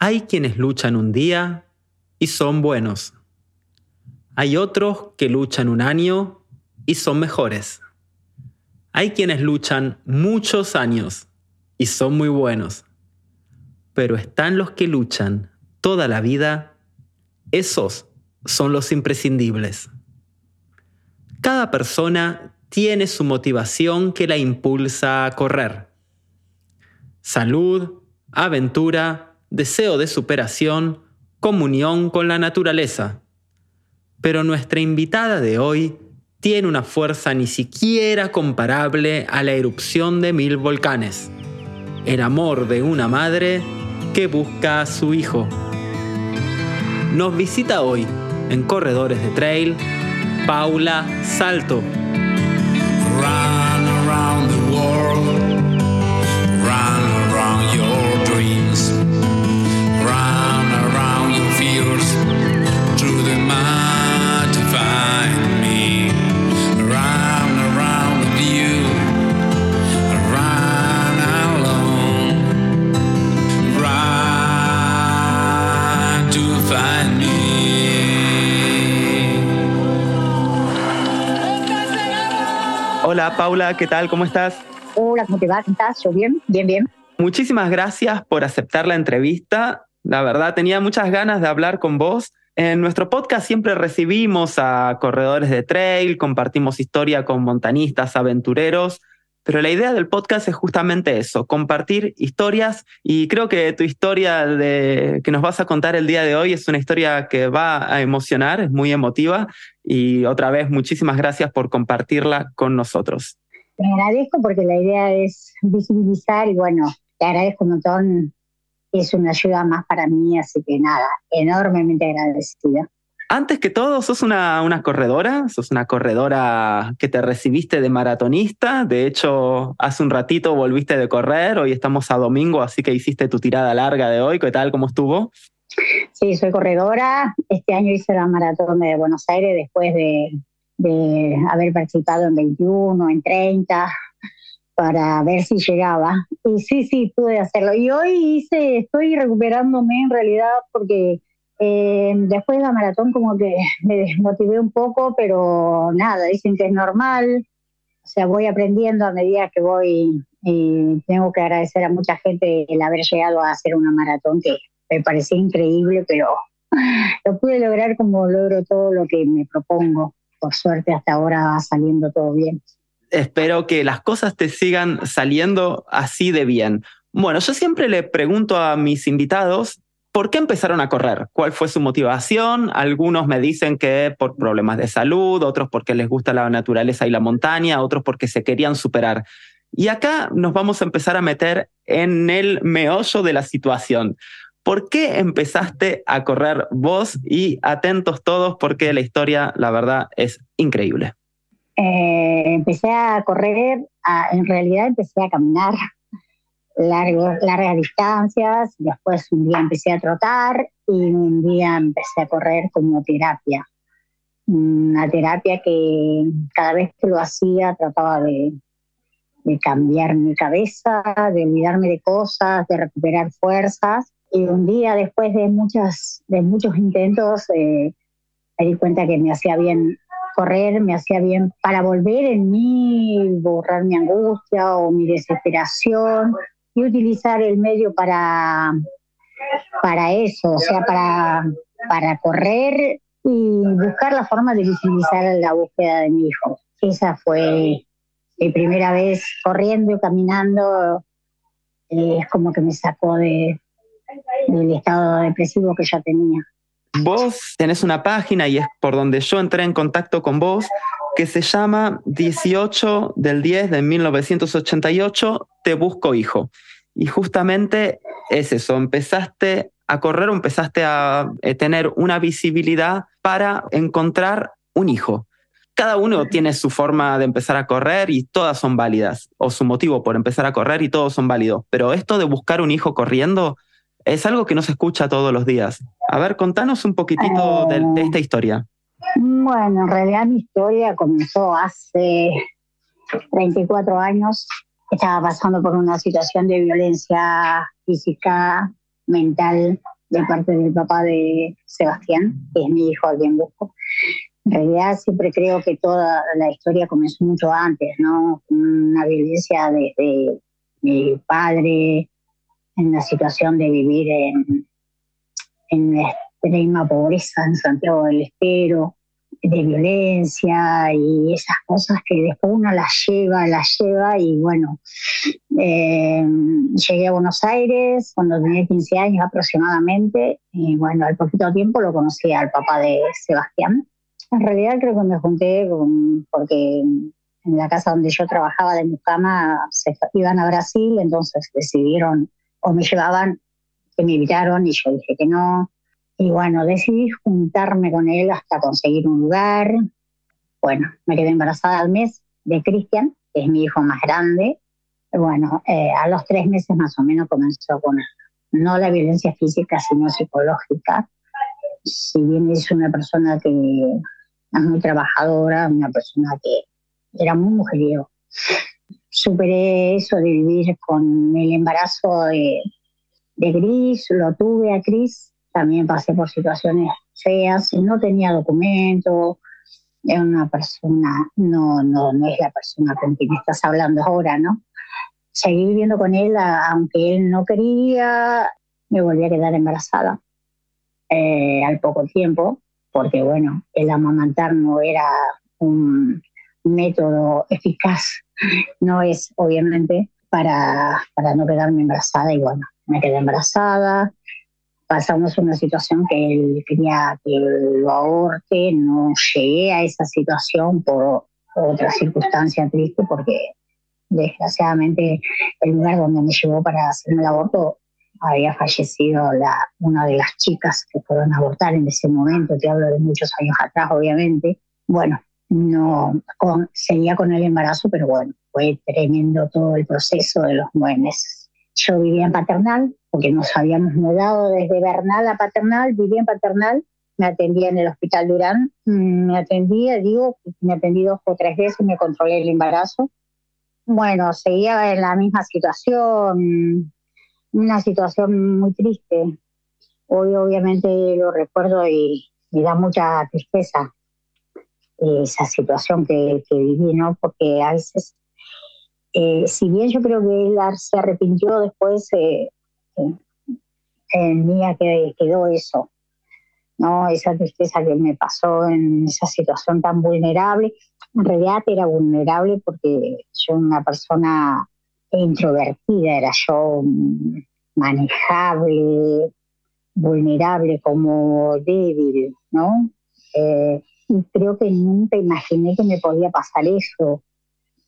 Hay quienes luchan un día y son buenos. Hay otros que luchan un año y son mejores. Hay quienes luchan muchos años y son muy buenos. Pero están los que luchan toda la vida. Esos son los imprescindibles. Cada persona tiene su motivación que la impulsa a correr. Salud, aventura, deseo de superación, comunión con la naturaleza. Pero nuestra invitada de hoy tiene una fuerza ni siquiera comparable a la erupción de mil volcanes. El amor de una madre que busca a su hijo. Nos visita hoy en Corredores de Trail Paula Salto. Hola Paula, ¿qué tal? ¿Cómo estás? Hola, ¿cómo te va? ¿Estás? ¿Yo bien? Bien, bien. Muchísimas gracias por aceptar la entrevista. La verdad, tenía muchas ganas de hablar con vos. En nuestro podcast siempre recibimos a corredores de trail, compartimos historia con montañistas, aventureros, pero la idea del podcast es justamente eso, compartir historias y creo que tu historia de, que nos vas a contar el día de hoy es una historia que va a emocionar, es muy emotiva y otra vez muchísimas gracias por compartirla con nosotros. Te agradezco porque la idea es visibilizar y bueno, te agradezco un montón, es una ayuda más para mí, así que nada, enormemente agradecida. Antes que todo, sos una, una, corredora, sos una corredora que te recibiste de maratonista. De hecho, hace un ratito volviste de correr, hoy estamos a domingo, así que hiciste tu tirada larga de hoy. ¿Qué tal? ¿Cómo estuvo? Sí, soy corredora. Este año hice la maratón de Buenos Aires después de, de haber participado en 21, en 30, para ver si llegaba. Y sí, sí, pude hacerlo. Y hoy hice, estoy recuperándome en realidad porque eh, después de la maratón como que me desmotivé un poco, pero nada, dicen que es normal. O sea, voy aprendiendo a medida que voy y tengo que agradecer a mucha gente el haber llegado a hacer una maratón que me parecía increíble, pero lo pude lograr como logro todo lo que me propongo. Por suerte hasta ahora va saliendo todo bien. Espero que las cosas te sigan saliendo así de bien. Bueno, yo siempre le pregunto a mis invitados ¿Por qué empezaron a correr? ¿Cuál fue su motivación? Algunos me dicen que por problemas de salud, otros porque les gusta la naturaleza y la montaña, otros porque se querían superar. Y acá nos vamos a empezar a meter en el meollo de la situación. ¿Por qué empezaste a correr vos? Y atentos todos porque la historia, la verdad, es increíble. Eh, empecé a correr, en realidad empecé a caminar largo, largas distancias, después un día empecé a trotar y un día empecé a correr como terapia. Una terapia que cada vez que lo hacía trataba de, cambiar mi cabeza, de olvidarme de cosas, de recuperar fuerzas. Y un día después de, muchas, de muchos intentos eh, me di cuenta que me hacía bien correr, me hacía bien para volver en mí, borrar mi angustia o mi desesperación y utilizar el medio para, para eso, o sea, para, para correr y buscar la forma de visibilizar la búsqueda de mi hijo. Esa fue mi primera vez corriendo y caminando, eh, es como que me sacó de, del estado depresivo que ya tenía. Vos tenés una página y es por donde yo entré en contacto con vos que se llama 18 del 10 de 1988, Te Busco Hijo. Y justamente es eso, empezaste a correr empezaste a eh, tener una visibilidad para encontrar un hijo. Cada uno tiene su forma de empezar a correr y todas son válidas, o su motivo por empezar a correr y todos son válidos. Pero esto de buscar un hijo corriendo es algo que no se escucha todos los días. A ver, contanos un poquitito de, de esta historia. Bueno, en realidad mi historia comenzó hace 34 años. Estaba pasando por una situación de violencia física mental de parte del papá de Sebastián, que es mi hijo a quien busco. En realidad siempre creo que toda la historia comenzó mucho antes, ¿no? Una violencia de, mi padre en la situación de vivir en, en extrema pobreza en Santiago del Estero, de violencia y esas cosas que después uno las lleva, las lleva y bueno, eh, llegué a Buenos Aires cuando tenía 15 años aproximadamente y bueno, al poquito tiempo lo conocí al papá de Sebastián. En realidad creo que me junté porque en la casa donde yo trabajaba de mi cama se iban a Brasil, entonces decidieron o me llevaban, que me invitaron y yo dije que no, y bueno, decidí juntarme con él hasta conseguir un lugar. Bueno, me quedé embarazada al mes de Cristian, que es mi hijo más grande. Bueno, eh, a los tres meses más o menos comenzó con no la violencia física, sino psicológica. Si bien es una persona que es muy trabajadora, una persona que era muy mujeriego. Superé eso de vivir con el embarazo de, de Gris, lo tuve a Cris también pasé por situaciones feas, no tenía documento, era una persona, no, no, no es la persona con quien estás hablando ahora, ¿no? Seguí viviendo con él, aunque él no quería, me volví a quedar embarazada eh, al poco tiempo, porque bueno, el amamantar no era un método eficaz, no es obviamente para, para no quedarme embarazada y bueno, me quedé embarazada, pasamos una situación que él quería que lo aborte, no llegué a esa situación por otra circunstancia triste porque desgraciadamente el lugar donde me llevó para hacerme el aborto había fallecido la, una de las chicas que fueron a abortar en ese momento, te hablo de muchos años atrás obviamente. Bueno, no seguía con el embarazo, pero bueno, fue tremendo todo el proceso de los nueve meses. Yo vivía en Paternal, porque nos habíamos mudado desde Bernal a Paternal, vivía en Paternal, me atendía en el Hospital Durán, mm, me atendía, digo, me atendí dos o tres veces, me controlé el embarazo. Bueno, seguía en la misma situación, una situación muy triste. Hoy obviamente lo recuerdo y me da mucha tristeza esa situación que, que viví, ¿no? Porque a veces eh, si bien yo creo que él se arrepintió después, eh, en mí que quedó eso, ¿no? Esa tristeza que me pasó en esa situación tan vulnerable. En realidad era vulnerable porque yo una persona introvertida, era yo manejable, vulnerable, como débil, ¿no? Eh, y creo que nunca imaginé que me podía pasar eso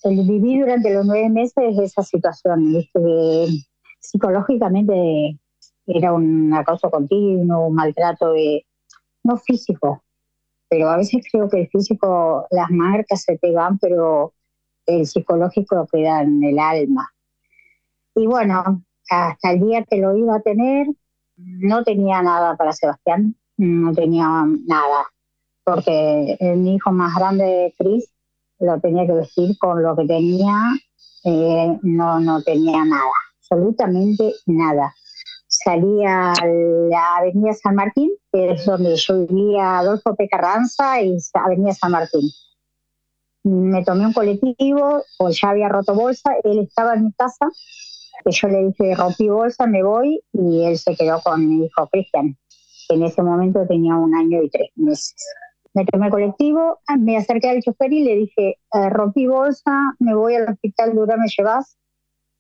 viví durante los nueve meses esa situación, ¿viste? psicológicamente era un acoso continuo, un maltrato de, no físico, pero a veces creo que el físico, las marcas se te van, pero el psicológico queda en el alma. Y bueno, hasta el día que lo iba a tener, no tenía nada para Sebastián, no tenía nada, porque mi hijo más grande, Cris, lo tenía que vestir con lo que tenía, eh, no, no tenía nada, absolutamente nada. Salía a la Avenida San Martín, que es donde yo vivía, Adolfo P. Carranza y Avenida San Martín. Me tomé un colectivo, pues ya había roto bolsa, él estaba en mi casa, que yo le dije, rompí bolsa, me voy, y él se quedó con mi hijo Cristian, que en ese momento tenía un año y tres meses me tomé el colectivo, ah, me acerqué al chofer y le dije, eh, rompí bolsa, me voy al hospital Durán, ¿me llevas?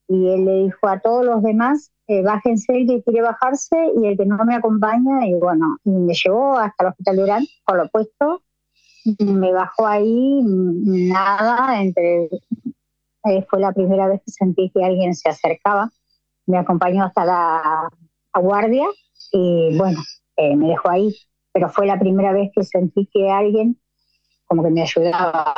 Y él le dijo a todos los demás, eh, bájense el que quiere bajarse y el que no me acompaña, y bueno, y me llevó hasta el hospital Durán, por lo puesto, me bajó ahí, nada, entre... Eh, fue la primera vez que sentí que alguien se acercaba, me acompañó hasta la, guardia y bueno, me dejó ahí pero fue la primera vez que sentí que alguien como que me ayudaba.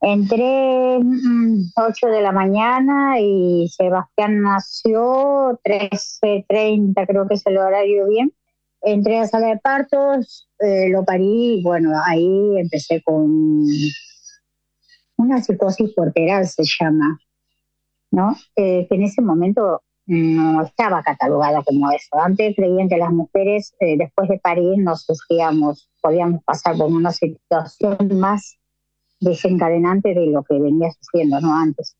Entré 8 mm, de la mañana y Sebastián nació 13.30, creo que es el horario bien. Entré a sala de partos, eh, lo parí y bueno, ahí empecé con una psicosis porteral, se llama, ¿no? Eh, que en ese momento no estaba catalogada como eso. Antes creían que las mujeres eh, después de parir no sufríamos, podíamos pasar por una situación más desencadenante de lo que venía sufriendo ¿no? antes.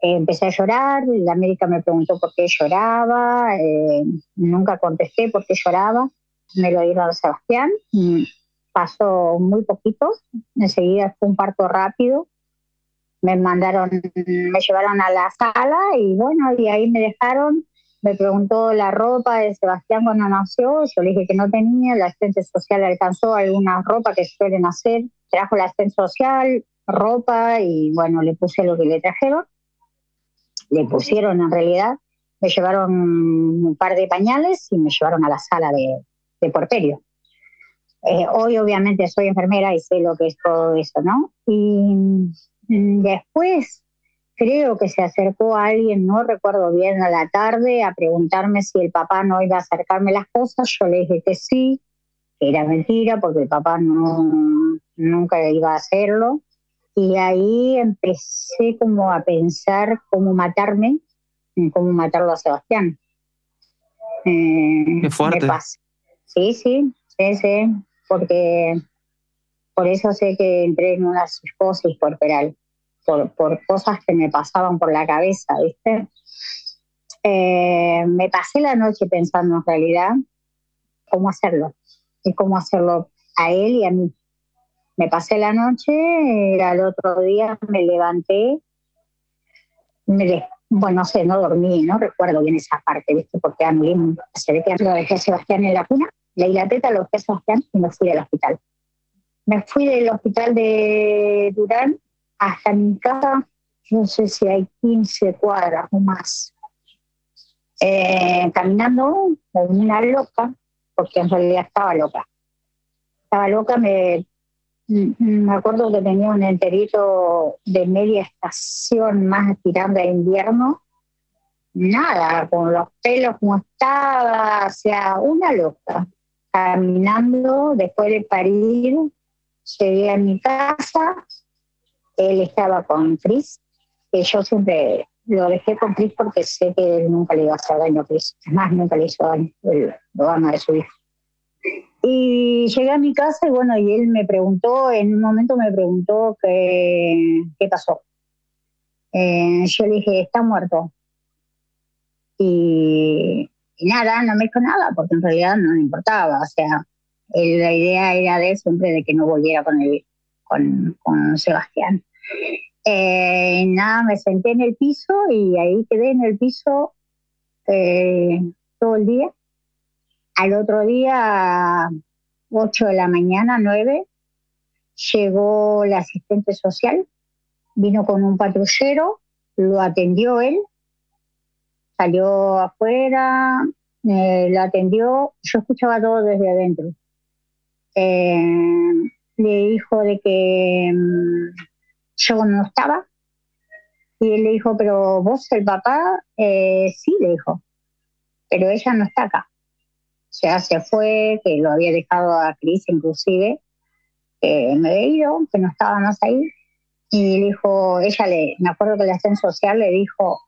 empecé a llorar, la médica me preguntó por qué lloraba, eh, nunca contesté por qué lloraba, me lo dieron a Sebastián, mm, pasó muy poquito, enseguida fue un parto rápido, me mandaron, me llevaron a la sala y bueno, y ahí me dejaron, me preguntó la ropa de Sebastián cuando nació, yo le dije que no tenía, la asistente social alcanzó alguna ropa que suelen hacer, trajo la asistente social, ropa y bueno, le puse lo que le trajeron, le pusieron en realidad, me llevaron un par de pañales y me llevaron a la sala de, de. Eh, hoy obviamente soy enfermera y sé lo que es todo eso, ¿no? Y después creo que se acercó a alguien, no recuerdo bien, a la tarde a preguntarme si el papá no iba a acercarme las cosas. Yo le dije que sí, que era mentira porque el papá no, nunca iba a hacerlo. Y ahí empecé como a pensar cómo matarme, cómo matarlo a Sebastián. Eh, Qué fuerte. Sí, sí, sí, sí, porque por eso sé que entré en una psicosis corporal, por, por cosas que me pasaban por la cabeza, ¿viste? Eh, me pasé la noche pensando en realidad cómo hacerlo y cómo hacerlo a él y a mí. Me pasé la noche, al otro día me levanté, me bueno, no sé, no dormí, no recuerdo bien esa parte, ¿viste? Porque a mí se ve que lo dejé a Sebastián en la cuna, leí la teta, lo dejé a Sebastián y me fui al hospital. Me fui del hospital de Durán hasta mi casa, no sé si hay 15 cuadras o más, eh, caminando como una loca, porque en realidad estaba loca. Estaba loca, me, me acuerdo que tenía un enterito de media estación más tirando a invierno, nada, con los pelos como estaba, o sea, una loca, caminando después de parir llegué a mi casa, él estaba con Chris, que yo siempre lo dejé con Chris porque sé que él nunca le iba a hacer daño a Chris, además nunca le hizo daño, lo ama de su hijo. Y llegué a mi casa y bueno, y él me preguntó, en un momento me preguntó qué, qué pasó. Eh, yo le dije, está muerto. Y, y, nada, no me dijo nada, porque en realidad no le importaba. O sea, la idea era de siempre de que no volviera con, el, con, con Sebastián. Eh, nada, me senté en el piso y ahí quedé en el piso eh, todo el día. Al otro día, 8 de la mañana, 9, llegó la asistente social, vino con un patrullero, lo atendió él, salió afuera, eh, lo atendió, yo escuchaba todo desde adentro. Eh, le dijo de que mm, yo no estaba. Y él le dijo, pero vos, el papá, eh, sí, le dijo, pero ella no está acá. Sea, se fue, que lo había dejado a Cris inclusive, que me había ido, que no estaba más ahí. Y le dijo, ella le, me acuerdo que la asistente social le dijo,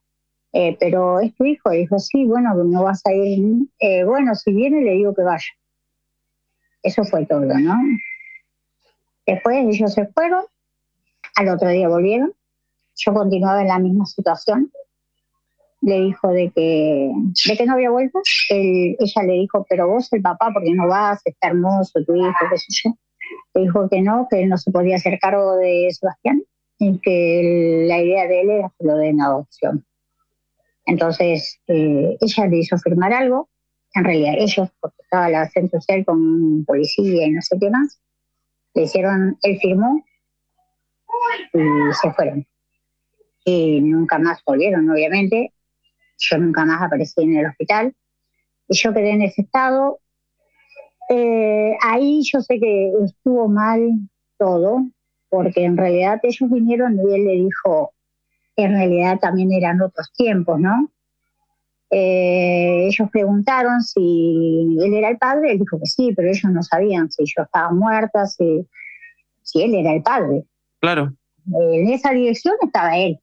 eh, pero es tu hijo. Le dijo, sí, bueno, no vas a ir. bueno, si viene, le digo que vaya. Eso fue todo, ¿no? Después ellos se fueron, al otro día volvieron, yo continuaba en la misma situación. Le dijo de que, de que no había vuelto. ella le dijo, pero vos el papá, porque no vas? Está hermoso tu hijo, qué sé yo. Le dijo que no, que él no se podía hacer cargo de Sebastián y que la idea de él era que lo den adopción. Entonces, eh, ella le hizo firmar algo en realidad ellos, porque estaba la centro social con policía y no sé qué más, le hicieron, él firmó y se fueron. Y nunca más volvieron, obviamente. Yo nunca más aparecí en el hospital. Y yo quedé en ese estado. Eh, ahí yo sé que estuvo mal todo, porque en realidad ellos vinieron y él le dijo, en realidad también eran otros tiempos, ¿no? Eh, ellos preguntaron si él era el padre, él dijo que sí, pero ellos no sabían si yo estaba muerta, si, si él era el padre. Claro. En esa dirección estaba él,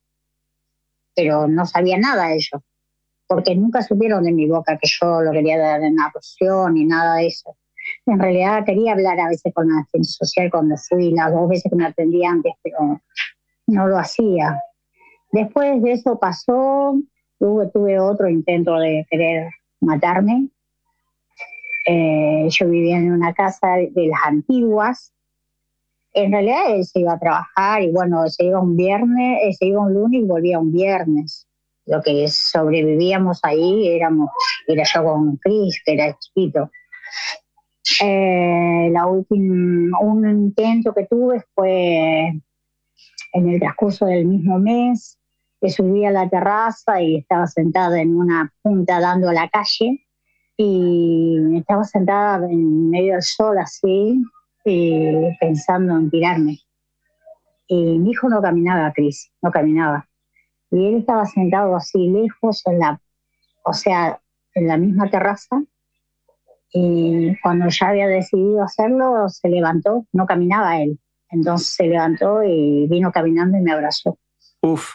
pero no sabía nada de ellos. porque nunca supieron de mi boca que yo lo quería dar en adopción ni nada de eso. En realidad quería hablar a veces con la gente social cuando fui, las dos veces que me atendí antes, pero no lo hacía. Después de eso pasó, tuve, tuve otro intento de querer matarme. Eh, yo vivía en una casa de las antiguas. En realidad se iba a trabajar y bueno, se iba un viernes, eh, se iba un lunes y volvía un viernes. Lo que sobrevivíamos ahí éramos, era yo con Chris, que era chiquito. Eh, la última, un intento que tuve fue en el transcurso del mismo mes, que subí a la terraza y estaba sentada en una punta dando a la calle y estaba sentada en medio del sol así, pensando en tirarme. Y mi hijo no caminaba, Cris, no caminaba. Y él estaba sentado así lejos en la, o sea, en la misma terraza y cuando ya había decidido hacerlo, se levantó, no caminaba él. Entonces se levantó y vino caminando y me abrazó. Uf.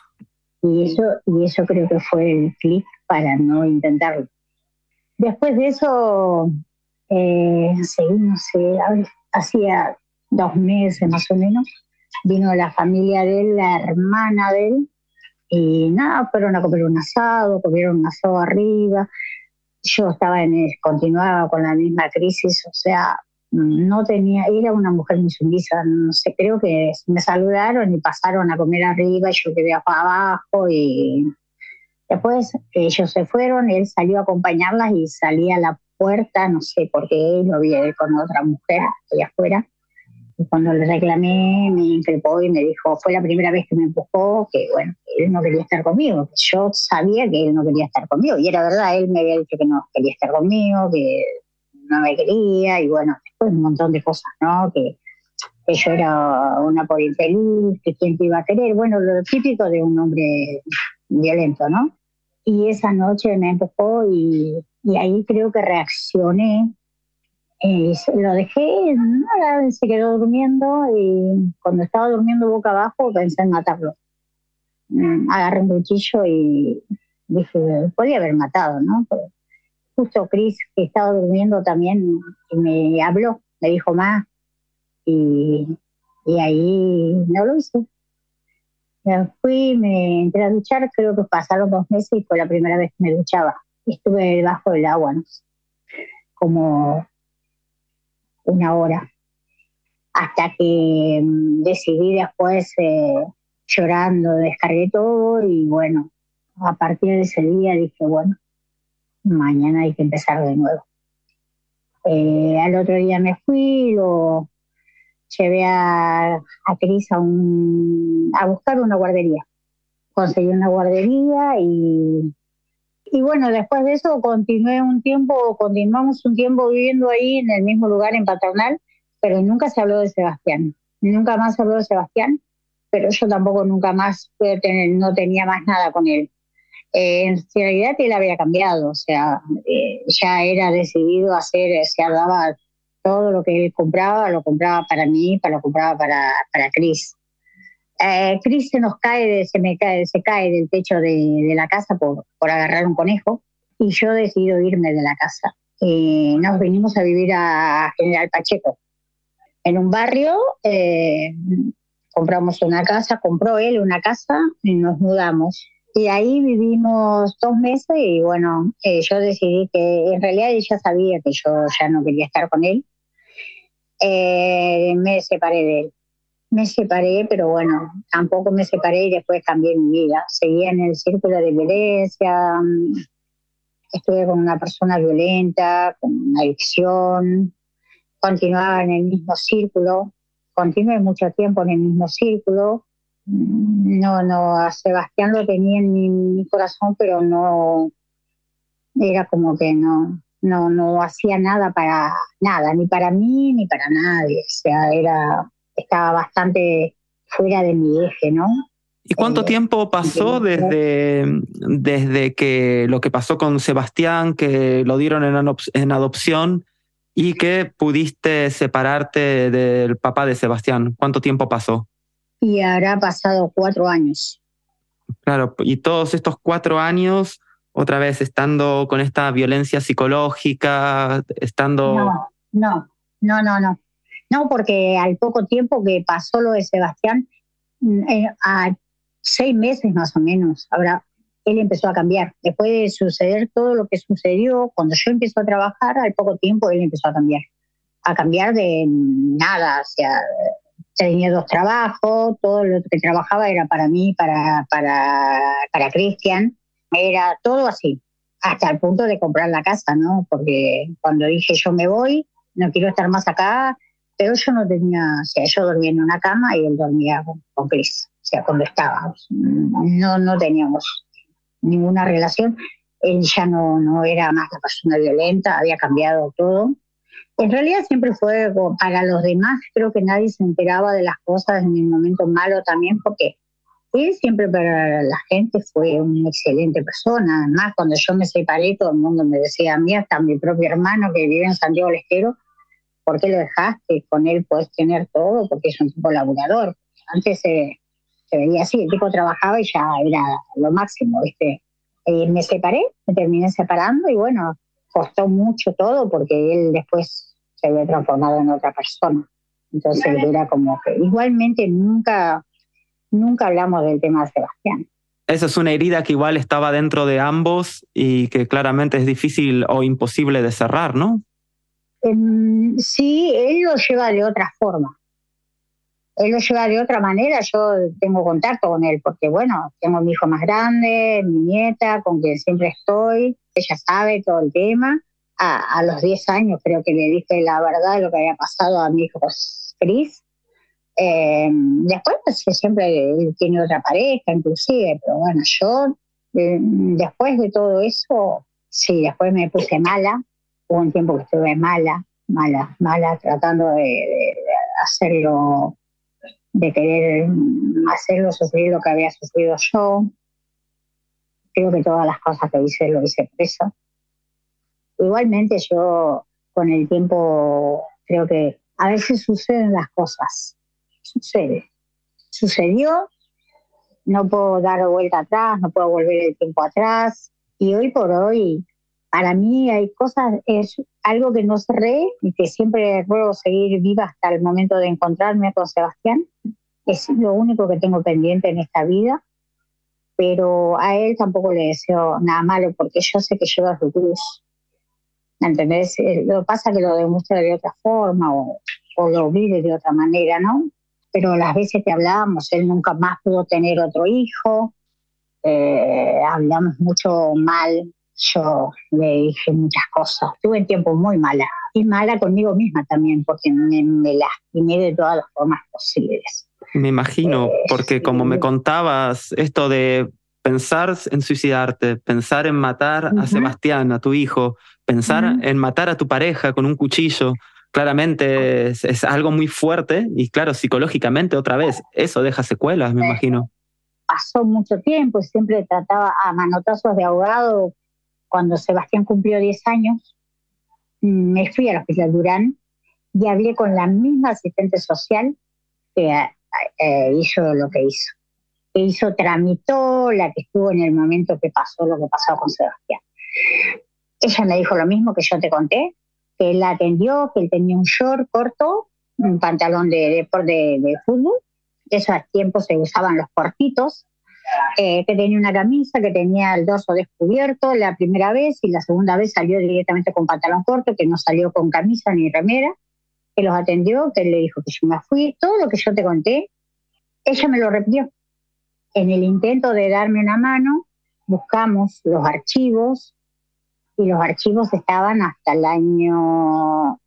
Y eso, y eso creo que fue el clic para no intentarlo. Después de eso, eh, no sé, hacía dos meses más o menos, vino la familia de él, la hermana de él, y nada, fueron a comer un asado, comieron un asado arriba, yo estaba en, continuaba con la misma crisis, o sea, no tenía, era una mujer muy sumisa, no sé, creo que me saludaron y pasaron a comer arriba y yo quedé abajo y después ellos se fueron, él salió a acompañarlas y salía a la puerta, no sé por qué, lo vi con otra mujer allá afuera cuando le reclamé, me increpó y me dijo, fue la primera vez que me empujó, que bueno, él no quería estar conmigo. Yo sabía que él no quería estar conmigo. Y era verdad, él me había dicho que no quería estar conmigo, que no me quería, y bueno, después un montón de cosas, ¿no? Que, que yo era una por infeliz, que quién te iba a querer. Bueno, lo típico de un hombre violento, ¿no? Y esa noche me empujó y, y ahí creo que reaccioné y lo dejé, nada, se quedó durmiendo y cuando estaba durmiendo boca abajo pensé en matarlo. Mm, agarré un cuchillo y dije, podía haber matado, ¿no? Justo Chris, que estaba durmiendo también, me habló, me dijo más y, y ahí no lo hice. Me fui, me entré a duchar, creo que pasaron dos meses y fue la primera vez que me duchaba. Estuve debajo del agua. Como una hora, hasta que mm, decidí después, eh, llorando, descargué todo y bueno, a partir de ese día dije, bueno, mañana hay que empezar de nuevo. Eh, al otro día me fui, lo llevé a, a Cris a, a buscar una guardería. Conseguí una guardería y y bueno, después de eso continué un tiempo, continuamos un tiempo viviendo ahí en el mismo lugar en Paternal, pero nunca se habló de Sebastián. Nunca más se habló de Sebastián, pero yo tampoco nunca más no tenía más nada con él. Eh, en realidad él había cambiado, o sea, eh, ya era decidido hacer, se daba todo lo que él compraba, lo compraba para mí, para, lo compraba para, para Chris. Eh, Chris se nos cae, se me cae, se cae del techo de, la casa por, por, agarrar un conejo y yo decido irme de la casa. Y nos venimos a vivir a General Pacheco. En un barrio eh, compramos una casa, compró él una casa y nos mudamos. Y ahí vivimos dos meses y bueno, eh, yo decidí que en realidad ella sabía que yo ya no quería estar con él. me separé de él me separé, pero bueno, tampoco me separé y después cambié mi vida. Seguía en el círculo de violencia, mm, estuve con una persona violenta, con adicción, continuaba en el mismo círculo, continué mucho tiempo en el mismo círculo. No, no, a Sebastián lo tenía en mi, corazón, pero no, era como que no, no, no hacía nada para nada, ni para mí ni para nadie. O sea, era estaba bastante fuera de mi eje, ¿no? ¿Y cuánto eh, tiempo pasó desde, desde que lo que pasó con Sebastián, que lo dieron en, en adopción y que pudiste separarte del papá de Sebastián? ¿Cuánto tiempo pasó? Y habrá pasado cuatro años. Claro, y todos estos cuatro años Otra vez, estando con esta violencia psicológica, estando... No, no, no, no, no. No, porque al poco tiempo que pasó lo de Sebastián, mm, eh, a seis meses más o menos, ahora él empezó a cambiar. Después de suceder todo lo que sucedió, cuando yo empecé a trabajar, al poco tiempo él empezó a cambiar. A cambiar de nada, o sea, tenía dos trabajos, todo lo que trabajaba era para mí, para, para, para Cristian, era todo así, hasta el punto de comprar la casa, ¿no? Porque cuando dije yo me voy, no quiero estar más acá, pero yo no tenía, o sea, yo dormía en una cama y él dormía con, con Chris, o sea, cuando estábamos. No, no teníamos ninguna relación. Él ya no, no era más la persona violenta, había cambiado todo. En realidad siempre fue para los demás, creo que nadie se enteraba de las cosas en el momento malo también, porque él siempre para la gente fue una excelente persona. Además, cuando yo me separé, todo el mundo me decía a mí, hasta mi propio hermano que vive en Santiago del Estero, ¿por qué lo dejaste? Con él puedes tener todo, porque es un tipo laburador. Antes se, veía así, el tipo trabajaba y ya era lo máximo, ¿viste? Eh, me separé, me terminé separando y bueno, costó mucho todo porque él después se había transformado en otra persona. Entonces era como que igualmente nunca, nunca hablamos del tema de Sebastián. Esa es una herida que igual estaba dentro de ambos y que claramente es difícil o imposible de cerrar, ¿no? Em, sí, él lo lleva de otra forma. Él lo lleva de otra manera, yo tengo contacto con él, porque bueno, tengo mi hijo más grande, mi nieta, con quien siempre estoy, ella sabe todo el tema. A, los 10 años creo que le dije la verdad de lo que había pasado a mi hijo Cris. Eh, después pues, siempre él tiene otra pareja, inclusive, pero bueno, yo eh, después de todo eso, sí, después me puse mala, hubo un tiempo que estuve mala, mala, mala, tratando de hacerlo, de querer hacerlo sufrir lo que había sufrido yo, creo que todas las cosas que hice lo hice preso. Igualmente yo con el tiempo creo que a veces suceden las cosas. Sucede. Sucedió, no puedo dar vuelta atrás, no puedo volver el tiempo atrás. Y hoy por hoy, para mí hay cosas, es algo que no cerré y que siempre ruego seguir viva hasta el momento de encontrarme con Sebastián. Es lo único que tengo pendiente en esta vida pero a él tampoco le deseo nada malo porque yo sé que lleva su cruz. ¿Entendés? Eh, lo que pasa es que lo demuestra de otra forma o, lo vive de otra manera, ¿no? Pero las veces que hablábamos, él nunca más pudo tener otro hijo, eh, hablamos mucho mal, yo le dije muchas cosas. Tuve un tiempo muy mala y mala conmigo misma también, porque me, me lastimé de todas las formas posibles. Me imagino, eh, porque como me contabas, esto de pensar en suicidarte, pensar en matar a Sebastián, a tu hijo, pensar en matar a tu pareja con un cuchillo, claramente es, algo muy fuerte y claro, psicológicamente otra vez, eso deja secuelas, me imagino. Pasó mucho tiempo y siempre trataba a manotazos de abogado. Cuando Sebastián cumplió 10 años, me fui a la Hospital Durán y hablé con la misma asistente social que eh, hizo lo que hizo. Que hizo, tramitó, la que estuvo en el momento que pasó lo que pasó con Sebastián. Ella me dijo lo mismo que yo te conté, que él la atendió, que él tenía un short corto, un pantalón de, de, de, fútbol, esos tiempos se usaban los cortitos, eh, que tenía una camisa, que tenía el dorso descubierto la primera vez y la segunda vez salió directamente con pantalón corto, que no salió con camisa ni remera que los atendió, que le dijo que yo me fui, todo lo que yo te conté, ella me lo repitió. En el intento de darme una mano, buscamos los archivos y los archivos estaban hasta el año,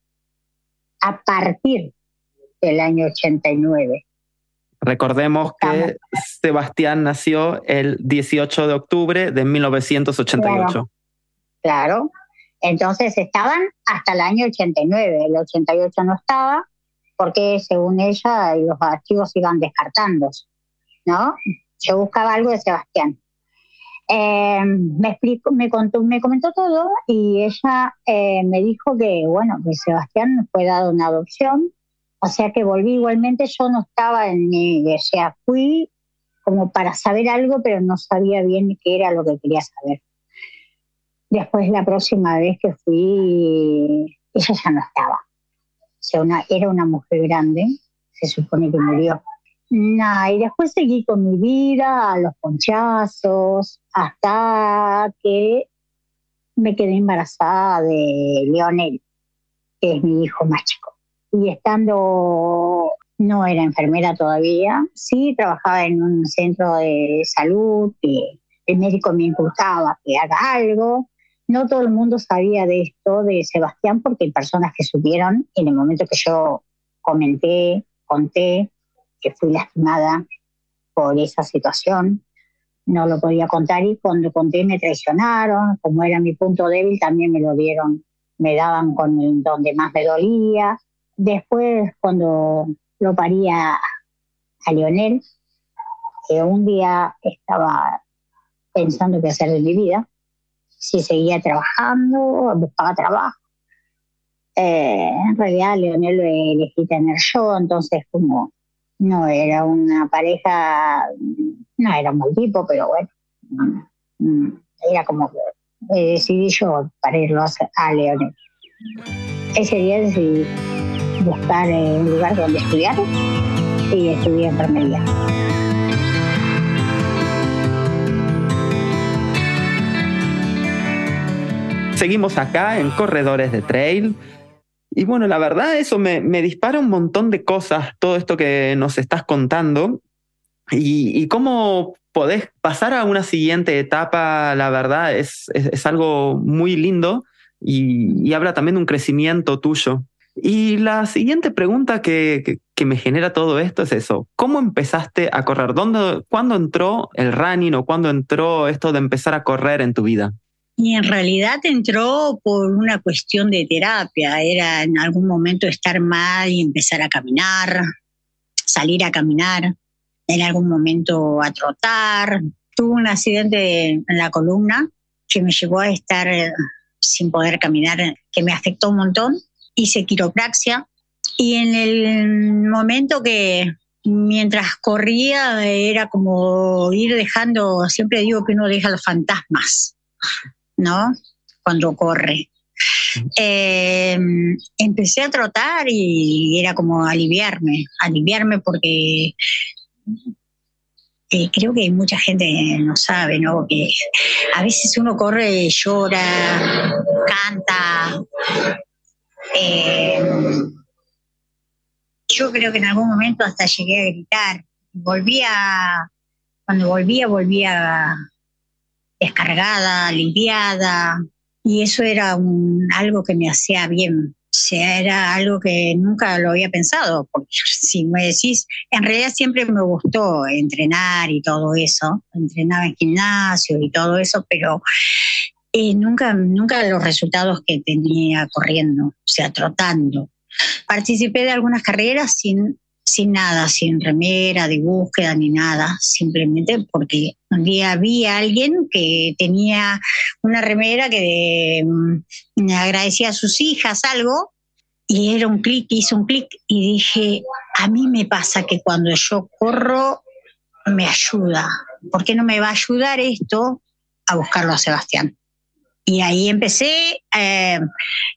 a partir del año 89. Recordemos que Sebastián nació el 18 de octubre de 1988. claro. Entonces estaban hasta el año 89, el 88 no estaba, porque según ella los archivos iban descartando, ¿no? Yo buscaba algo de Sebastián. Eh, me, explicó, me, contó, me comentó todo y ella eh, me dijo que, bueno, que Sebastián fue dado una adopción, o sea que volví igualmente, yo no estaba en o sea, fui como para saber algo, pero no sabía bien qué era lo que quería saber. Después la próxima vez que fui, ella ya no estaba. O sea, una, era una mujer grande, se supone que murió. Nah, y después seguí con mi vida, a los ponchazos, hasta que me quedé embarazada de Leonel, que es mi hijo más chico. Y estando, no era enfermera todavía, sí trabajaba en un centro de salud, que el médico me impulsaba que haga algo. No todo el mundo sabía de esto de Sebastián porque personas que supieron en el momento que yo comenté, conté que fui lastimada por esa situación. No lo podía contar y cuando conté me traicionaron, como era mi punto débil también me lo dieron, me daban con donde más me dolía. Después cuando lo paría a Lionel, que un día estaba pensando qué hacer de mi vida, si seguía trabajando, buscaba trabajo. Eh, en realidad Leonel lo elegí tener yo, entonces como no era una pareja, no era un mal tipo, pero bueno, mm, era como que eh, decidí yo para irlo a, a Leonel. Ese día decidí buscar un lugar donde estudiar y estudié enfermería. Seguimos acá en Corredores de Trail. Y bueno, la verdad, eso me, dispara un montón de cosas, todo esto que nos estás contando. Y, cómo podés pasar a una siguiente etapa, la verdad, es, es, algo muy lindo y, habla también de un crecimiento tuyo. Y la siguiente pregunta que, que, me genera todo esto es eso. ¿Cómo empezaste a correr? ¿Dónde, ¿Cuándo entró el running o cuándo entró esto de empezar a correr en tu vida? Y en realidad entró por una cuestión de terapia, era en algún momento estar mal y empezar a caminar, salir a caminar, en algún momento a trotar. Tuve un accidente en la columna que me llevó a estar eh, sin poder caminar, que me afectó un montón. Hice quiropraxia y en el momento que mientras corría era como ir dejando, siempre digo que uno deja los fantasmas ¿no? Cuando corre. Eh, empecé a trotar y era como aliviarme, aliviarme porque eh, creo que mucha gente no sabe, ¿no? Que a veces uno corre, llora, canta. Eh, yo creo que en algún momento hasta llegué a gritar. Volvía, cuando volvía, volvía descargada, limpiada, y eso era un, algo que me hacía bien. O sea, era algo que nunca lo había pensado, porque si me decís, en realidad siempre me gustó entrenar y todo eso, entrenaba en gimnasio y todo eso, pero eh, nunca, nunca los resultados que tenía corriendo, o sea, trotando. Participé de algunas carreras sin sin nada, sin remera, de búsqueda ni nada, simplemente porque un día vi a alguien que tenía una remera que mm, agradecía a sus hijas algo y era un clic, hizo un clic y dije, a mí me pasa que cuando yo corro me ayuda, ¿por qué no me va a ayudar esto a buscarlo a Sebastián? Y ahí empecé, eh,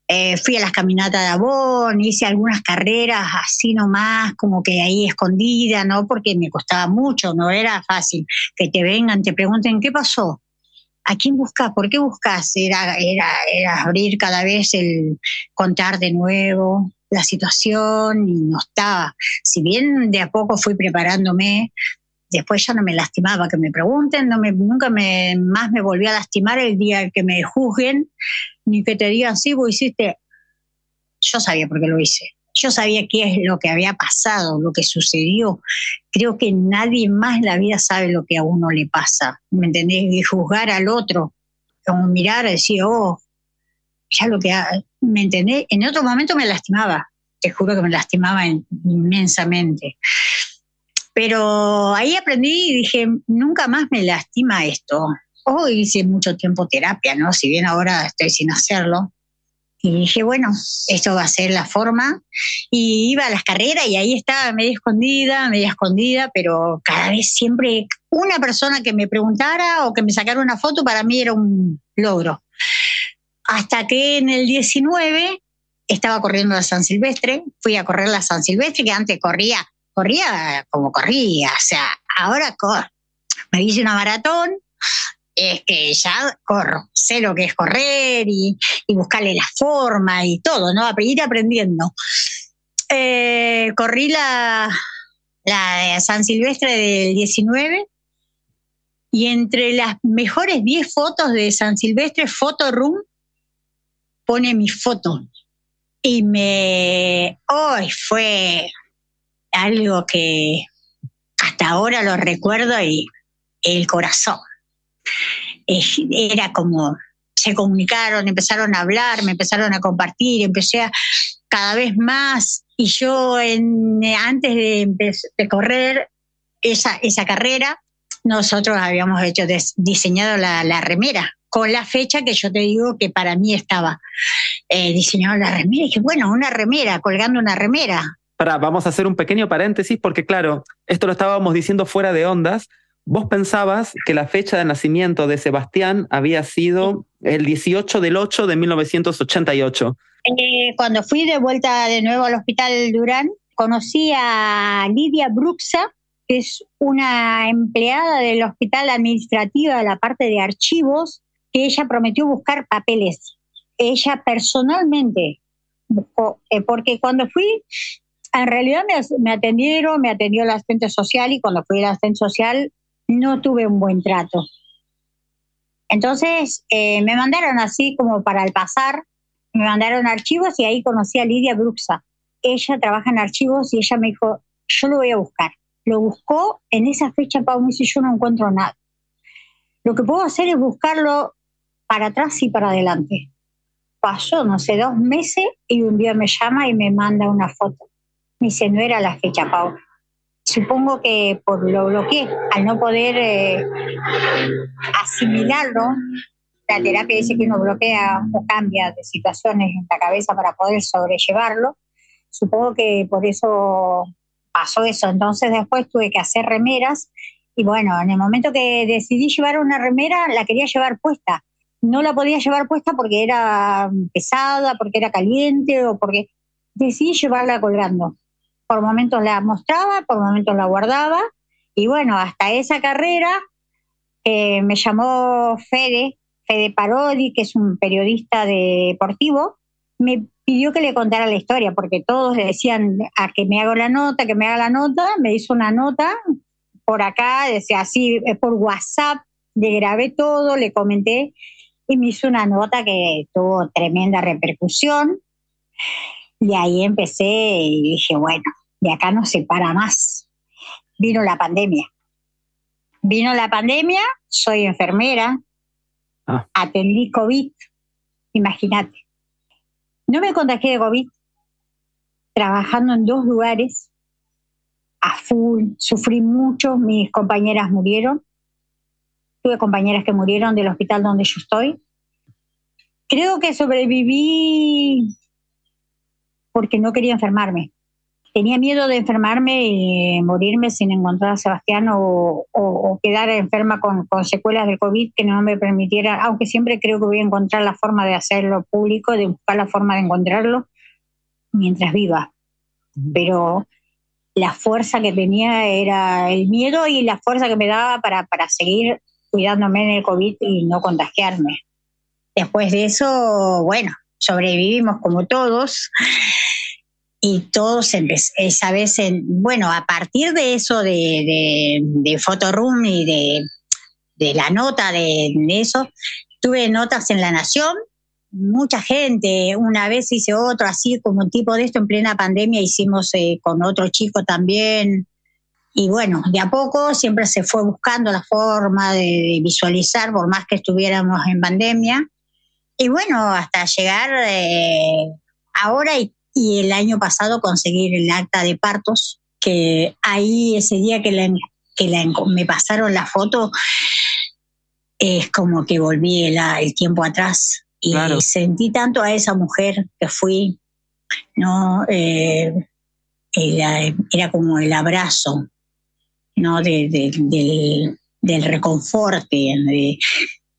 eh, fui a las caminatas de Avon, hice algunas carreras así nomás, como que ahí escondida, ¿no? Porque me costaba mucho, no era fácil que te vengan, te pregunten, ¿qué pasó? ¿A quién buscas? ¿Por qué buscas? Era, era, era abrir cada vez el contar de nuevo la situación y no estaba. Si bien de a poco fui preparándome, después ya no me lastimaba que me pregunten, no me, nunca me, más me volví a lastimar el día que me juzguen, ni que te digan, sí, vos hiciste. Yo sabía por qué lo hice. Yo sabía qué es lo que había pasado, lo que sucedió. Creo que nadie más en la vida sabe lo que a uno le pasa. ¿Me entendés? Y juzgar al otro, como mirar decir, oh, ya lo que. ¿Me entendés? En otro momento me lastimaba. Te juro que me lastimaba inmensamente. Pero ahí aprendí y dije, nunca más me lastima esto. Hoy hice mucho tiempo terapia, ¿no? Si bien ahora estoy sin hacerlo. Y dije, bueno, esto va a ser la forma. Y iba a las carreras y ahí estaba medio escondida, media escondida, pero cada vez siempre una persona que me preguntara o que me sacara una foto para mí era un logro. Hasta que en el 19 estaba corriendo la San Silvestre, fui a correr la San Silvestre, que antes corría, corría como corría, o sea, ahora me hice una maratón, es que ya corro, sé lo que es correr y, buscarle la forma y todo, ¿no? Ir aprendiendo. Eh, corrí la, la de San Silvestre del 19 y entre las mejores 10 fotos de San Silvestre, Room pone mi foto. Y me. Hoy fue algo que hasta ahora lo recuerdo y el corazón. Era como. Se comunicaron, empezaron a hablar, me empezaron a compartir, empecé a cada vez más. Y yo, en, antes de, de correr esa, esa carrera, nosotros habíamos hecho diseñado la, remera con la fecha que yo te digo que para mí estaba eh, la remera. Y dije, bueno, una remera, colgando una remera. Para, vamos a hacer un pequeño paréntesis porque claro, esto lo estábamos diciendo fuera de ondas. Vos pensabas que la fecha de nacimiento de Sebastián había sido el 18 del 8 de 1988. Eh, cuando fui de vuelta de nuevo al Hospital Durán, conocí a Lidia Bruxa, es una empleada del hospital administrativa de la parte de archivos que ella prometió buscar papeles. Ella personalmente eh, porque cuando fui, en realidad me, atendieron, me atendió la asistente social y cuando fui a la asistente social no tuve un buen trato. Entonces eh, me mandaron así como para el pasar, me mandaron archivos y ahí conocí a Lidia Bruxa. Ella trabaja en archivos y ella me dijo, yo lo voy a buscar lo buscó en esa fecha, Pau me dice, yo no encuentro nada. Lo que puedo hacer es buscarlo para atrás y para adelante. Pasó, no sé, dos meses y un día me llama y me manda una foto. Me dice, no era la fecha, Pau. Supongo que por lo bloqueé, al no poder eh, asimilarlo, la terapia dice que uno bloquea o cambia de situaciones en la cabeza para poder sobrellevarlo. Supongo que por eso pasó eso. Entonces después tuve que hacer remeras y bueno, en el momento que decidí llevar una remera, la quería llevar puesta. No la podía llevar puesta porque era pesada, porque era caliente o porque decidí llevarla colgando. Por momentos la mostraba, por momentos la guardaba y bueno, hasta esa carrera eh, me llamó Fede, Fede Parodi, que es un periodista deportivo, me pidió que le contara la historia, porque todos le decían a que me haga la nota, que me haga la nota, me hizo una nota por acá, decía así, por WhatsApp, le grabé todo, le comenté y me hizo una nota que tuvo tremenda repercusión. Y ahí empecé y dije, bueno, de acá no se para más. Vino la pandemia. Vino la pandemia, soy enfermera, ah. atendí COVID, imagínate. No me contagié de COVID trabajando en dos lugares a full, sufrí mucho, mis compañeras murieron, tuve compañeras que murieron del hospital donde yo estoy. Creo que sobreviví porque no quería enfermarme. Tenía miedo de enfermarme y morirme sin encontrar a Sebastián o, quedar enferma con, con, secuelas del COVID que no me permitiera, aunque siempre creo que voy a encontrar la forma de hacerlo público, de buscar la forma de encontrarlo mientras viva. Pero la fuerza que tenía era el miedo y la fuerza que me daba para, para seguir cuidándome en el COVID y no contagiarme. Después de eso, bueno, sobrevivimos como todos y todos esa vez, en, bueno, a partir de eso de, de, de Photoroom y de, de la nota de, eso, tuve notas en La Nación, mucha gente, una vez hice otro así como un tipo de esto en plena pandemia, hicimos eh, con otro chico también. Y bueno, de a poco siempre se fue buscando la forma de, visualizar, por más que estuviéramos en pandemia. Y bueno, hasta llegar eh, ahora y y el año pasado conseguir el acta de partos, que ahí ese día que, la, que me pasaron la foto, es como que volví el, el tiempo atrás. Y sentí tanto a esa mujer que fui, ¿no? Eh, era, como el abrazo, ¿no? del, del reconforte,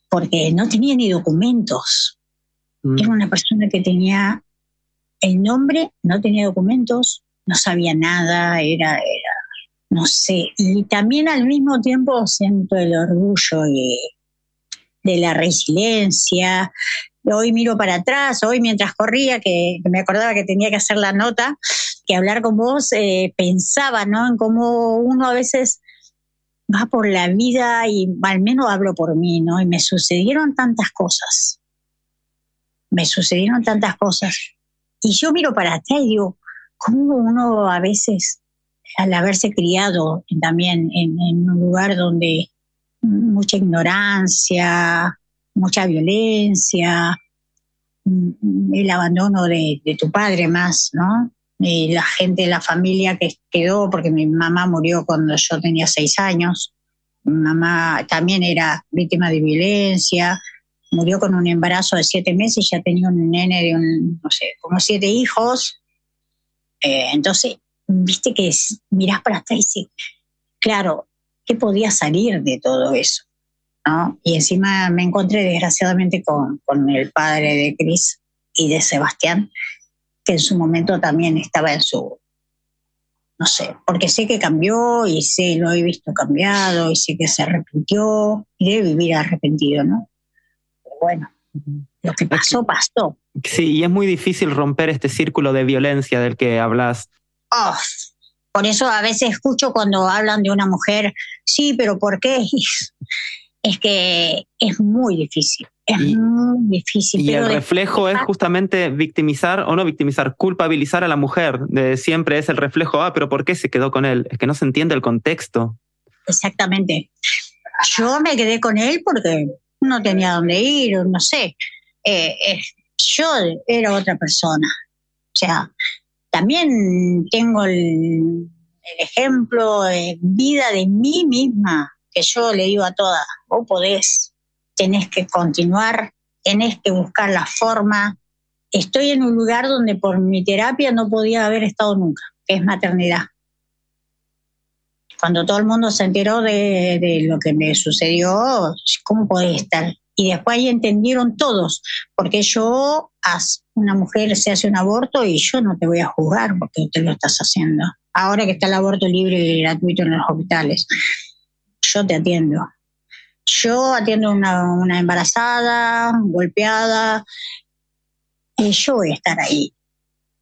porque no tenía ni documentos. Mm. Era una persona que tenía el nombre, no tenía documentos, no sabía nada, era, era, no sé. Y también al mismo tiempo siento el orgullo de, de la resiliencia. Hoy miro para atrás, hoy mientras corría, que, me acordaba que tenía que hacer la nota, que hablar con vos, eh, pensaba ¿no? en cómo uno a veces va por la vida y al menos hablo por mí, ¿no? Y me sucedieron tantas cosas. Me sucedieron tantas cosas. Y yo miro para atrás y digo, ¿cómo uno a veces, al haberse criado también en, un lugar donde mucha ignorancia, mucha violencia, mm, el abandono de, de tu padre más, ¿no? la gente, la familia que quedó, porque mi mamá murió cuando yo tenía seis años, mi mamá también era víctima de violencia, murió con un embarazo de siete meses, ya tenía un nene de un, no sé, como siete hijos. Eh, entonces, viste que mirás para atrás y dices, claro, ¿qué podía salir de todo eso? ¿No? Y encima me encontré desgraciadamente con, con el padre de Cris y de Sebastián, que en su momento también estaba en su, no sé, porque sé que cambió y sé, lo he visto cambiado y sé que se arrepintió y debe vivir arrepentido, ¿no? Bueno, lo que pasó, pasó. Sí, y es muy difícil romper este círculo de violencia del que hablas. Oh, por eso a veces escucho cuando hablan de una mujer, sí, pero ¿por qué? Es que es muy difícil. Es muy difícil. Y el reflejo es justamente victimizar o no victimizar, culpabilizar a la mujer. De siempre es el reflejo, ah, pero ¿por qué se quedó con él? Es que no se entiende el contexto. Exactamente. Yo me quedé con él porque no tenía dónde ir, no sé. Eh, eh, yo era otra persona. O sea, también tengo el, ejemplo de vida de mí misma, que yo le digo a todas, vos podés, tenés que continuar, tenés que buscar la forma. Estoy en un lugar donde por mi terapia no podía haber estado nunca, que es maternidad. Cuando todo el mundo se enteró de, lo que me sucedió, ¿cómo podía estar? Y después ahí entendieron todos, porque yo, una mujer se hace un aborto y yo no te voy a juzgar porque te lo estás haciendo. Ahora que está el aborto libre y gratuito en los hospitales, yo te atiendo yo atiendo una, una embarazada, golpeada, y yo voy a estar ahí.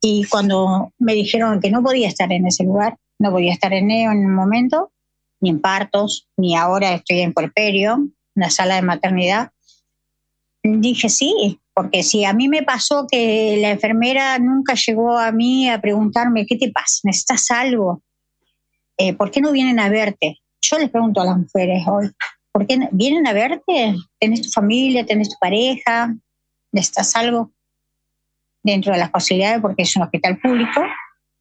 Y cuando me dijeron que no podía estar en ese lugar, no podía estar en EO en un momento, ni en partos, ni ahora estoy en puerperio, la sala de maternidad, dije sí, porque si a mí me pasó que la enfermera nunca llegó a mí a preguntarme, ¿qué te pasa? ¿Necesitas algo? Eh, ¿Por qué no vienen a verte? Yo les pregunto a las mujeres hoy, porque vienen a verte, tenés tu familia, tenés tu pareja, necesitas algo dentro de las posibilidades porque es un hospital público,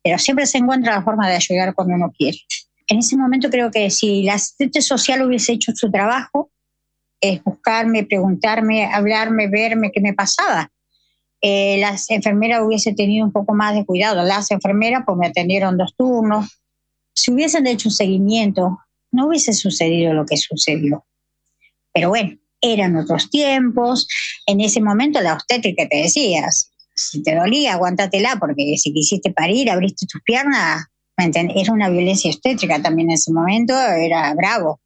pero siempre se encuentra la forma de ayudar cuando uno quiere. En ese momento creo que si la asistente social hubiese hecho su trabajo, es buscarme, preguntarme, hablarme, verme qué me pasaba. Eh, las enfermeras hubiesen tenido un poco más de cuidado. Las enfermeras pues me atendieron dos turnos. Si hubiesen hecho un seguimiento, no hubiese sucedido lo que sucedió. Pero bueno, eran otros tiempos. En ese momento la obstétrica te decías, si te dolía, aguántatela, porque si quisiste parir, abriste tus piernas, era una violencia obstétrica también en ese momento, era bravo.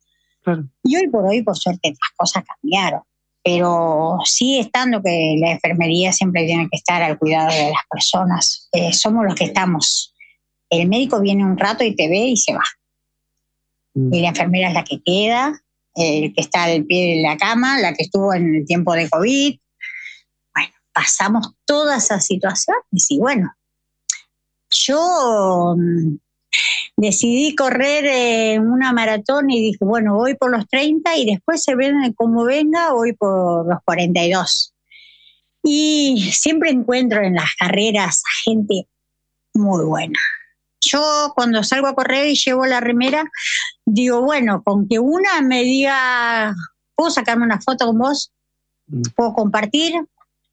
Y hoy por hoy, por suerte, las cosas cambiaron. Pero sigue estando que la enfermería siempre tiene que estar al cuidado de las personas. Eh, somos los que estamos. El médico viene un rato y te ve y se va. Mm. Y la enfermera es la que queda, el que está al pie de la cama, la que estuvo en el tiempo de COVID. Pasamos toda esa situación y bueno, yo mm, decidí correr en una maratón y dije, bueno, voy por los 30 y después se ven como venga, voy por los 42. Y siempre encuentro en las carreras gente muy buena, yo cuando salgo a correr y llevo la remera, digo, bueno, con que una me diga, ¿puedo sacarme una foto con vos? Mm. ¿Puedo compartir?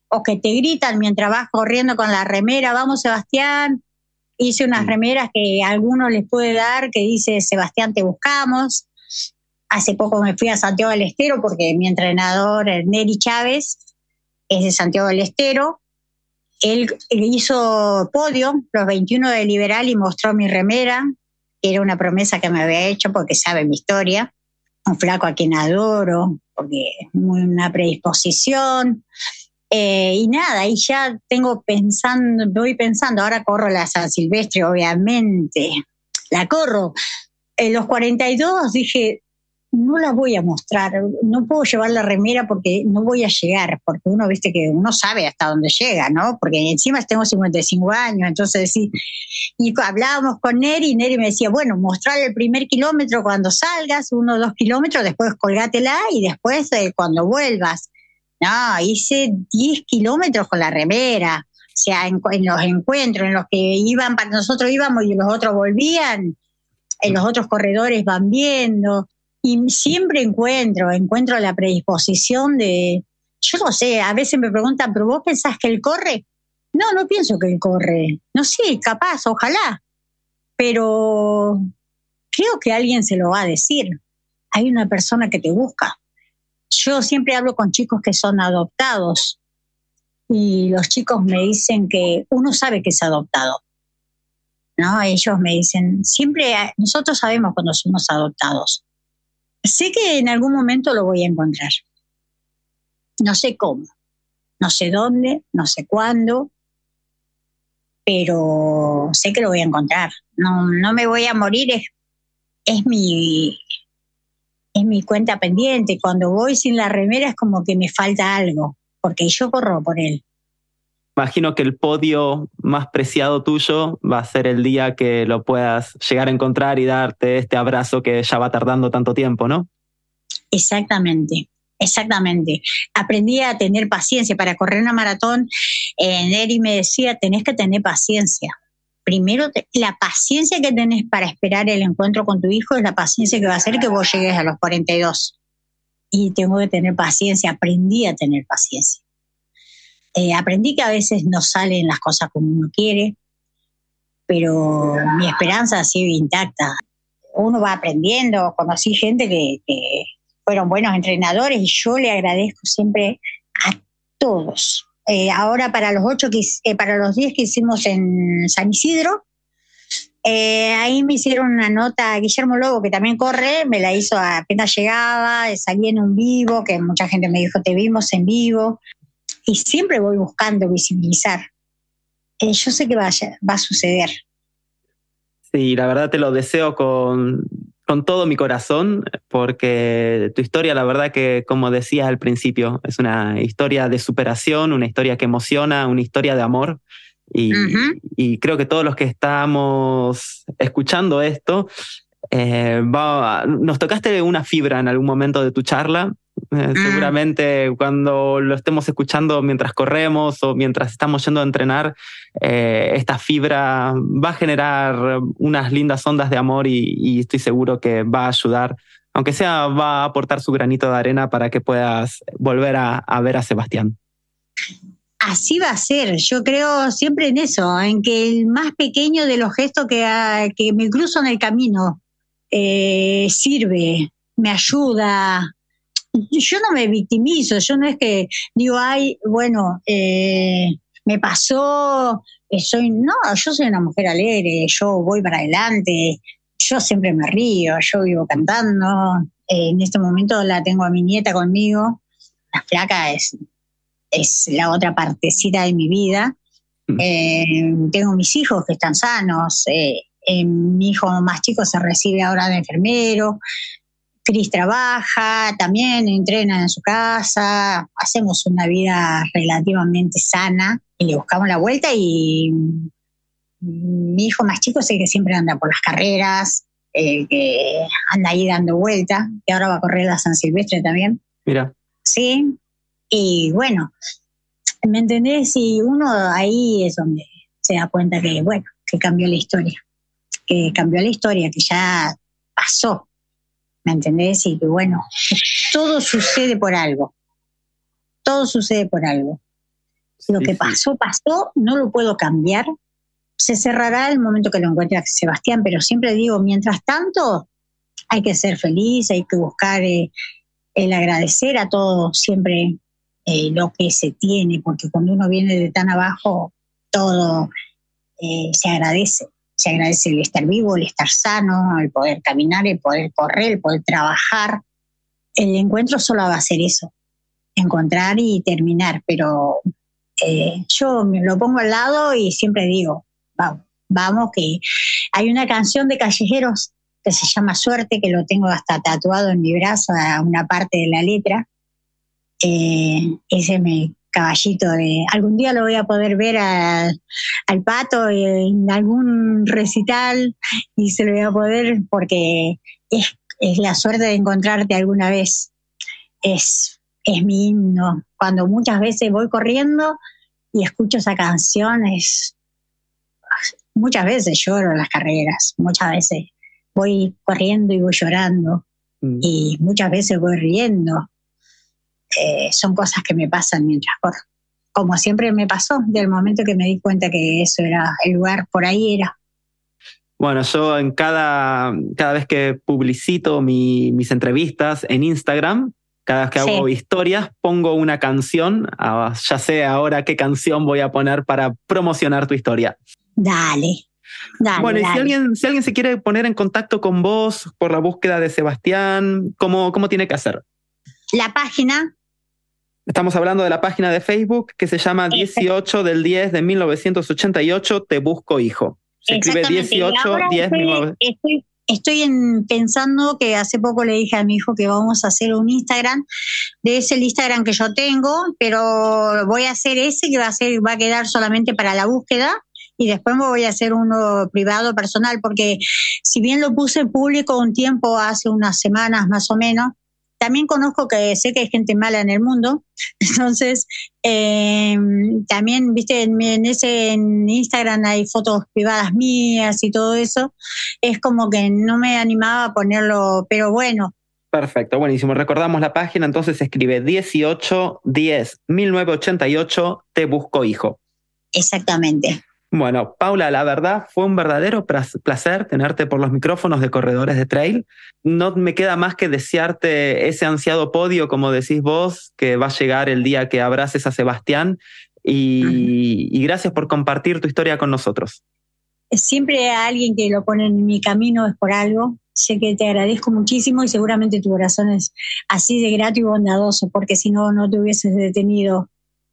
O que te gritan mientras vas corriendo con la remera, vamos Sebastián, hice unas remeras que a algunos les puede dar, que dice Sebastián, te buscamos. Hace poco me fui a Santiago del Estero porque mi entrenador, Neri Chávez, es de Santiago del Estero. Él hizo podio los 21 de Liberal y mostró mi remera, que era una promesa que me había hecho porque sabe mi historia. Un flaco a quien adoro, porque muy una predisposición. Eh, y nada, y ya tengo pensando, voy pensando, ahora corro la San Silvestre, obviamente, la corro. En los 42 dije, no la voy a mostrar, no puedo llevar la remera porque no voy a llegar, porque uno, viste que uno sabe hasta dónde llega, ¿no? Porque encima tengo 55 años, entonces sí. Y hablábamos con Neri y Neri me decía, bueno, mostrar el primer kilómetro cuando salgas, uno o dos kilómetros, después colgátela y después eh, cuando vuelvas. No, hice 10 kilómetros con la remera. O sea, en, los encuentros en los que iban, nosotros íbamos y los otros volvían, en los otros corredores van viendo. Y siempre encuentro, encuentro la predisposición de, yo no sé, a veces me preguntan, ¿pero vos pensás que él corre? No, no pienso que él corre. No sé, capaz, ojalá. Pero creo que alguien se lo va a decir. Hay una persona que te busca. Yo siempre hablo con chicos que son adoptados y los chicos me dicen que uno sabe que es adoptado. ¿no? Ellos me dicen, siempre nosotros sabemos cuando somos adoptados. Sé que en algún momento lo voy a encontrar. No sé cómo, no sé dónde, no sé cuándo, pero sé que lo voy a encontrar. No, no me voy a morir, es, es mi, es mi cuenta pendiente. Cuando voy sin la remera es como que me falta algo, porque yo corro por él. Imagino que el podio más preciado tuyo va a ser el día que lo puedas llegar a encontrar y darte este abrazo que ya va tardando tanto tiempo, ¿no? Exactamente, exactamente. Aprendí a tener paciencia. Para correr una maratón, eh, Neri me decía, tenés que tener paciencia primero la paciencia que tenés para esperar el encuentro con tu hijo es la paciencia que va a hacer que vos llegues a los 42. Y tengo que tener paciencia, aprendí a tener paciencia. Eh, aprendí que a veces no salen las cosas como uno quiere, pero mi esperanza sigue intacta. Uno va aprendiendo, conocí gente que, que fueron buenos entrenadores y yo le agradezco siempre a todos, eh, ahora para los ocho eh, para los 10 que hicimos en San Isidro, eh, ahí me hicieron una nota, Guillermo Lobo, que también corre, me la hizo apenas llegaba, salí en un vivo, que mucha gente me dijo, te vimos en vivo, y siempre voy buscando visibilizar. yo sé que va a suceder. Sí, la verdad te lo deseo con, con todo mi corazón, porque tu historia, la verdad que, como decías al principio, es una historia de superación, una historia que emociona, una historia de amor. Y, y creo que todos los que estamos escuchando esto, eh, nos tocaste una fibra en algún momento de tu charla eh, mm. Seguramente cuando lo estemos escuchando mientras corremos o mientras estamos yendo a entrenar, eh, esta fibra va a generar unas lindas ondas de amor y, estoy seguro que va a ayudar, aunque sea, va a aportar su granito de arena para que puedas volver a, ver a Sebastián. Así va a ser, yo creo siempre en eso, en que el más pequeño de los gestos que, ah, que me cruzo en el camino eh, sirve, me ayuda, yo no me victimizo, yo no es que digo, ay, bueno, eh, me pasó, eh, soy, no, yo soy una mujer alegre, yo voy para adelante, yo siempre me río, yo vivo cantando, eh, en este momento la tengo a mi nieta conmigo, la flaca es, es la otra partecita de mi vida, mm. tengo mis hijos que están sanos, mi hijo más chico se recibe ahora de enfermero, Cris trabaja, también entrena en su casa, hacemos una vida relativamente sana y le buscamos la vuelta y mi hijo más chico sé que siempre anda por las carreras, eh, que anda ahí dando vuelta, que ahora va a correr la San Silvestre también. Mira. Sí, y bueno, ¿me entendés? Y uno ahí es donde se da cuenta que, bueno, que cambió la historia, que cambió la historia, que ya pasó, ¿me entendés? Y que bueno, todo sucede por algo, todo sucede por algo. Lo que pasó, pasó, no lo puedo cambiar. Se cerrará el momento que lo encuentre Sebastián, pero siempre digo, mientras tanto, hay que ser feliz, hay que buscar eh, el agradecer a todo siempre eh, lo que se tiene, porque cuando uno viene de tan abajo, todo eh, se agradece. Se agradece el estar vivo, el estar sano, el poder caminar, el poder correr, el poder trabajar. El encuentro solo va a ser eso, encontrar y terminar, pero yo me lo pongo al lado y siempre digo, vamos, vamos, que hay una canción de callejeros que se llama Suerte, que lo tengo hasta tatuado en mi brazo a una parte de la letra. Eh, ese me caballito de algún día lo voy a poder ver al pato en algún recital y se lo voy a poder porque es, la suerte de encontrarte alguna vez. Es, es mi himno. Cuando muchas veces voy corriendo y escucho esa canción, es, muchas veces lloro en las carreras, muchas veces voy corriendo y voy llorando mm. y muchas veces voy riendo. Eh, son cosas que me pasan mientras corro. Como siempre me pasó, del momento que me di cuenta que eso era el lugar, por ahí era. Bueno, yo en cada, cada vez que publicito mis entrevistas en Instagram, cada vez que hago historias, pongo una canción, ya sé ahora qué canción voy a poner para promocionar tu historia. Dale, bueno, y si alguien, si alguien se quiere poner en contacto con vos por la búsqueda de Sebastián, ¿cómo, cómo tiene que hacer? La página. Estamos hablando de la página de Facebook que se llama 18 del 10 de 1988, Te Busco Hijo. Se escribe 18 10 Estoy, estoy pensando que hace poco le dije a mi hijo que vamos a hacer un Instagram. De ese el Instagram que yo tengo, pero voy a hacer ese que va a, ser, va a quedar solamente para la búsqueda y después me voy a hacer uno privado, personal, porque si bien lo puse público un tiempo, hace unas semanas más o menos, también conozco que sé que hay gente mala en el mundo, entonces em, también, viste, en, ese en Instagram hay fotos privadas mías y todo eso, es como que no me animaba a ponerlo, pero bueno. Perfecto, buenísimo. Recordamos la página, entonces escribe 18 10 1988 Te Busco Hijo. Exactamente. Bueno, Paula, la verdad fue un verdadero placer tenerte por los micrófonos de Corredores de Trail. No me queda más que desearte ese ansiado podio, como decís vos, que va a llegar el día que abraces a Sebastián. Y, y gracias por compartir tu historia con nosotros. Siempre a alguien que lo pone en mi camino es por algo. Sé que te agradezco muchísimo y seguramente tu corazón es así de grato y bondadoso, porque si no, no te hubieses detenido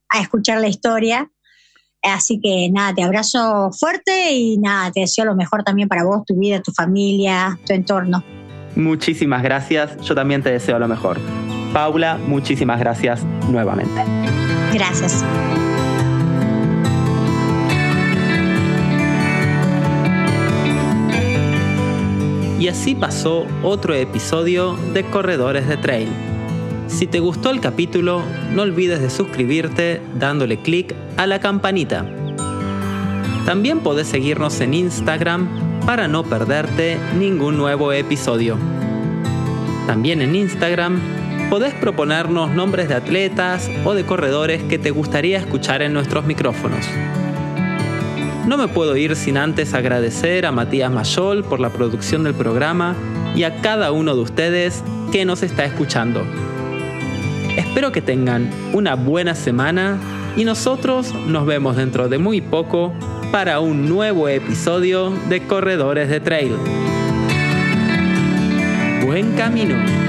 a escuchar la historia Así que nada, te abrazo fuerte y nada, te deseo lo mejor también para vos, tu vida, tu familia, tu entorno. Muchísimas gracias, yo también te deseo lo mejor. Paula, muchísimas gracias nuevamente. Gracias. Y así pasó otro episodio de Corredores de Trail. Si te gustó el capítulo, no olvides de suscribirte dándole clic a la campanita. También podés seguirnos en Instagram para no perderte ningún nuevo episodio. También en Instagram podés proponernos nombres de atletas o de corredores que te gustaría escuchar en nuestros micrófonos. No me puedo ir sin antes agradecer a Matías Mayol por la producción del programa y a cada uno de ustedes que nos está escuchando. Espero que tengan una buena semana y nosotros nos vemos dentro de muy poco para un nuevo episodio de Corredores de Trail. Buen camino.